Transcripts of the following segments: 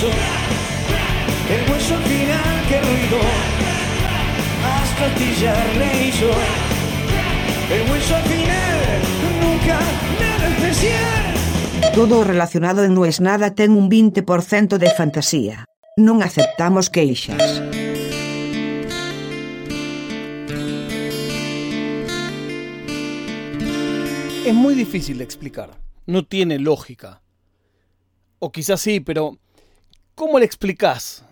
hizo, el hueso al final que ruido, hasta astillar le hizo, el hueso al final nunca nada especial. Todo relacionado en No es nada ten un 20% de fantasía. Non aceptamos queixas. Es muy difícil de explicar. No tiene lógica. O quizás sí, pero ¿cómo le explicás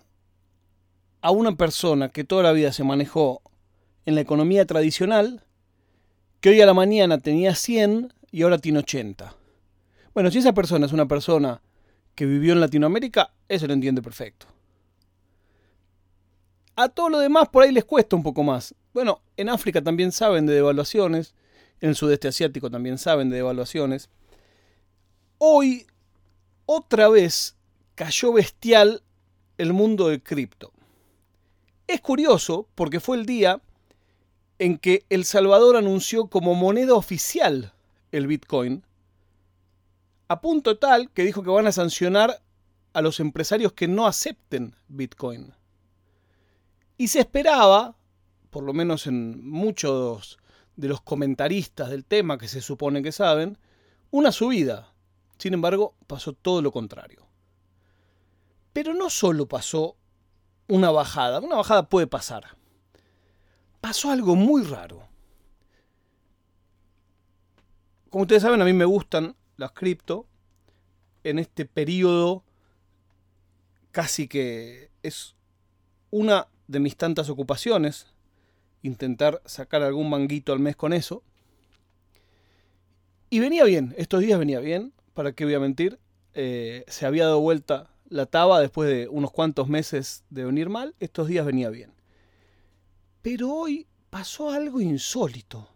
a una persona que toda la vida se manejó en la economía tradicional que hoy a la mañana tenía 100 y ahora tiene 80? Bueno, si esa persona es una persona que vivió en Latinoamérica, eso lo entiende perfecto. A todo lo demás por ahí les cuesta un poco más. Bueno, en África también saben de devaluaciones, en el sudeste asiático también saben de devaluaciones. Hoy, otra vez, cayó bestial el mundo del cripto. Es curioso porque fue el día en que El Salvador anunció como moneda oficial el Bitcoin, a punto tal que dijo que van a sancionar a los empresarios que no acepten Bitcoin. Y se esperaba, por lo menos en muchos de los comentaristas del tema que se supone que saben, una subida. Sin embargo, pasó todo lo contrario. Pero no solo pasó una bajada, una bajada puede pasar. Pasó algo muy raro. Como ustedes saben, a mí me gustan las cripto. En este periodo casi que es una de mis tantas ocupaciones intentar sacar algún manguito al mes con eso. Y venía bien, estos días venía bien, para qué voy a mentir. Eh, se había dado vuelta la taba después de unos cuantos meses de venir mal, estos días venía bien. Pero hoy pasó algo insólito,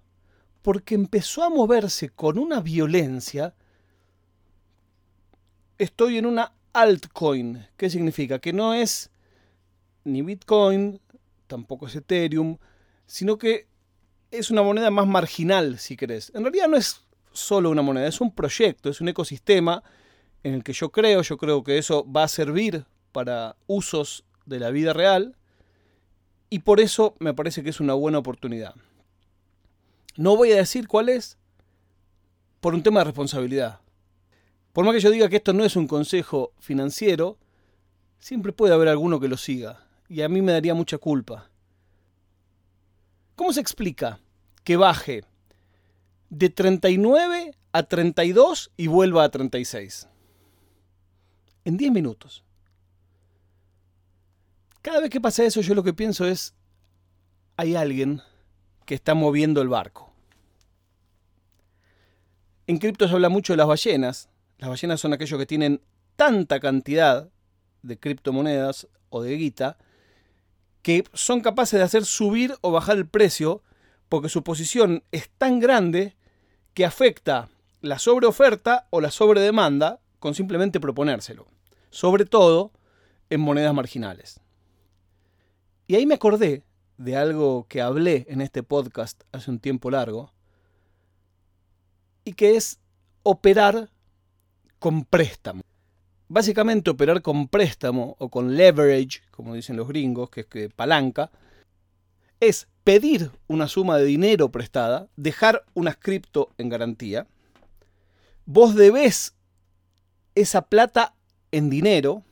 porque empezó a moverse con una violencia. Estoy en una altcoin. ¿Qué significa? Que no es ni Bitcoin, tampoco es Ethereum, sino que es una moneda más marginal, si querés. En realidad no es solo una moneda, es un proyecto, es un ecosistema en el que yo creo, yo creo que eso va a servir para usos de la vida real y por eso me parece que es una buena oportunidad. No voy a decir cuál es por un tema de responsabilidad. Por más que yo diga que esto no es un consejo financiero, siempre puede haber alguno que lo siga y a mí me daría mucha culpa. ¿Cómo se explica que baje de 39 a 32 y vuelva a 36? En 10 minutos. Cada vez que pasa eso yo lo que pienso es, hay alguien que está moviendo el barco. En cripto se habla mucho de las ballenas. Las ballenas son aquellos que tienen tanta cantidad de criptomonedas o de guita que son capaces de hacer subir o bajar el precio porque su posición es tan grande que afecta la sobreoferta o la sobredemanda con simplemente proponérselo, sobre todo en monedas marginales. Y ahí me acordé de algo que hablé en este podcast hace un tiempo largo, y que es operar con préstamo. Básicamente operar con préstamo o con leverage, como dicen los gringos, que es que palanca, es pedir una suma de dinero prestada, dejar una cripto en garantía, vos debés esa plata en dinero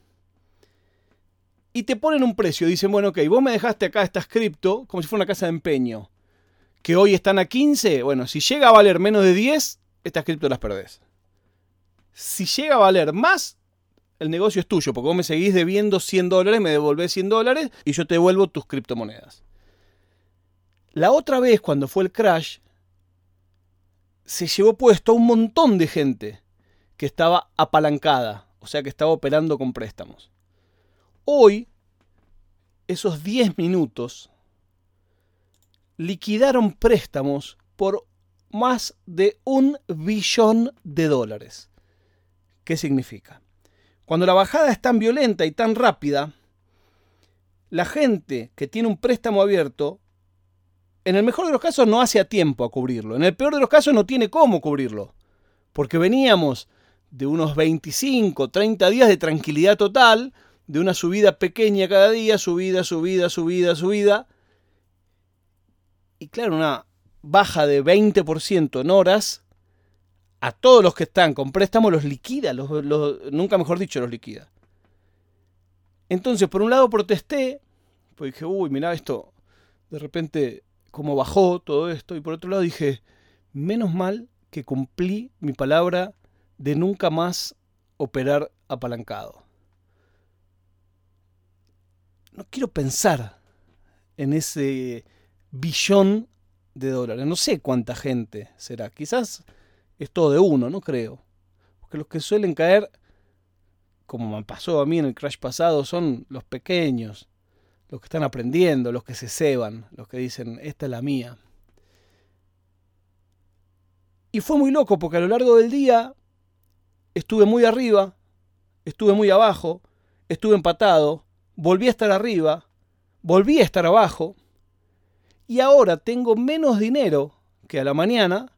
y te ponen un precio. Dicen, bueno, ok, vos me dejaste acá esta cripto como si fuera una casa de empeño, que hoy están a 15, bueno, si llega a valer menos de 10, estas cripto las perdés. Si llega a valer más, el negocio es tuyo, porque vos me seguís debiendo 100 dólares, me devolvés 100 dólares y yo te devuelvo tus criptomonedas. La otra vez, cuando fue el crash, se llevó puesto a un montón de gente que estaba apalancada, o sea que estaba operando con préstamos. Hoy, esos 10 minutos liquidaron préstamos por más de un billón de dólares. ¿Qué significa? Cuando la bajada es tan violenta y tan rápida, la gente que tiene un préstamo abierto, en el mejor de los casos no hace a tiempo a cubrirlo. En el peor de los casos no tiene cómo cubrirlo. Porque veníamos de unos 25, 30 días de tranquilidad total, de una subida pequeña cada día, subida, subida, subida, subida. Y claro, una baja de 20% en horas, a todos los que están con préstamo los liquida, los, nunca mejor dicho, los liquida. Entonces, por un lado protesté, pues dije, uy, mira esto, de repente, cómo bajó todo esto, y por otro lado dije, menos mal que cumplí mi palabra de nunca más operar apalancado. No quiero pensar en ese billón de dólares. No sé cuánta gente será. Quizás es todo de uno, no creo. Porque los que suelen caer, como me pasó a mí en el crash pasado, son los pequeños, los que están aprendiendo, los que se ceban, los que dicen, esta es la mía. Y fue muy loco porque a lo largo del día estuve muy arriba, estuve muy abajo, estuve empatado, volví a estar arriba, volví a estar abajo, y ahora tengo menos dinero que a la mañana,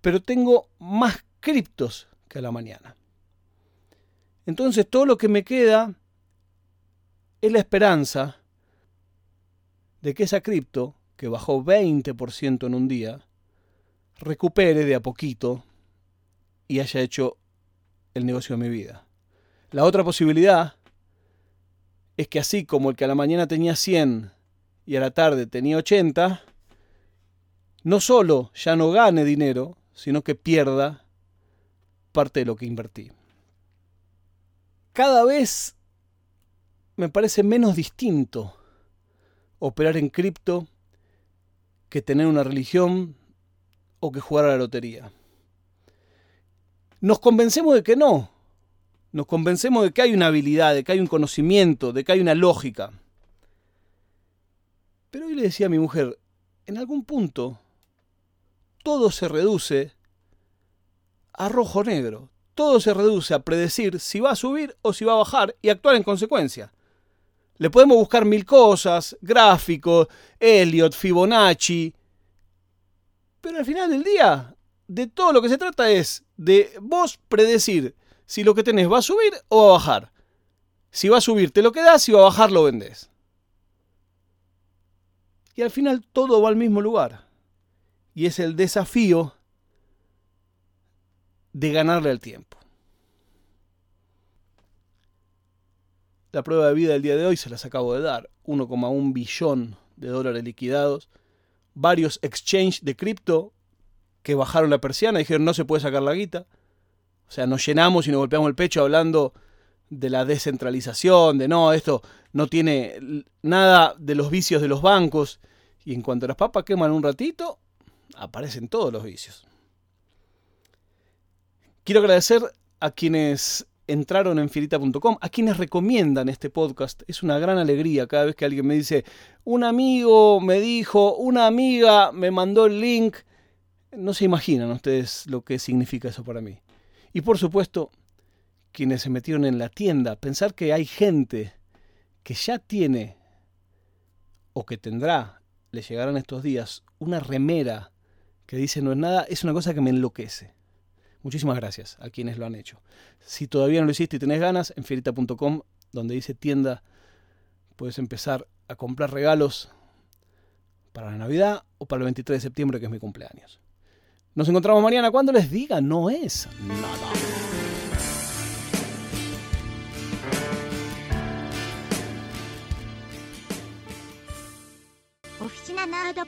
pero tengo más criptos que a la mañana. Entonces todo lo que me queda es la esperanza de que esa cripto, que bajó 20% en un día, recupere de a poquito y haya hecho el negocio de mi vida. La otra posibilidad es que así como el que a la mañana tenía 100 y a la tarde tenía 80, no solo ya no gane dinero, sino que pierda parte de lo que invertí. Cada vez me parece menos distinto operar en cripto que tener una religión o que jugar a la lotería. Nos convencemos de que no, nos convencemos de que hay una habilidad, de que hay un conocimiento, de que hay una lógica. Pero hoy le decía a mi mujer, en algún punto todo se reduce a rojo negro. Todo se reduce a predecir si va a subir o si va a bajar y actuar en consecuencia. Le podemos buscar mil cosas, gráficos, Elliot, Fibonacci. Pero al final del día, de todo lo que se trata es de vos predecir si lo que tenés va a subir o va a bajar. Si va a subir te lo quedás, si va a bajar lo vendés. Y al final todo va al mismo lugar. Y es el desafío de ganarle al tiempo. La prueba de vida del día de hoy se las acabo de dar. 1,1 billón de dólares liquidados. Varios exchange de cripto que bajaron la persiana dijeron no se puede sacar la guita. O sea, nos llenamos y nos golpeamos el pecho hablando de la descentralización, de no, esto no tiene nada de los vicios de los bancos. Y en cuanto las papas queman un ratito, aparecen todos los vicios. Quiero agradecer a quienes entraron en filita.com, a quienes recomiendan este podcast. Es una gran alegría cada vez que alguien me dice, un amigo me dijo, una amiga me mandó el link. No se imaginan ustedes lo que significa eso para mí. Y por supuesto, quienes se metieron en la tienda, pensar que hay gente que ya tiene o que tendrá, le llegarán estos días, una remera que dice no es nada, es una cosa que me enloquece. Muchísimas gracias a quienes lo han hecho. Si todavía no lo hiciste y tenés ganas, en fierita.com, donde dice tienda, puedes empezar a comprar regalos para la Navidad o para el 23 de septiembre, que es mi cumpleaños. Nos encontramos mañana cuando les diga, no es nada. Oficina Nerd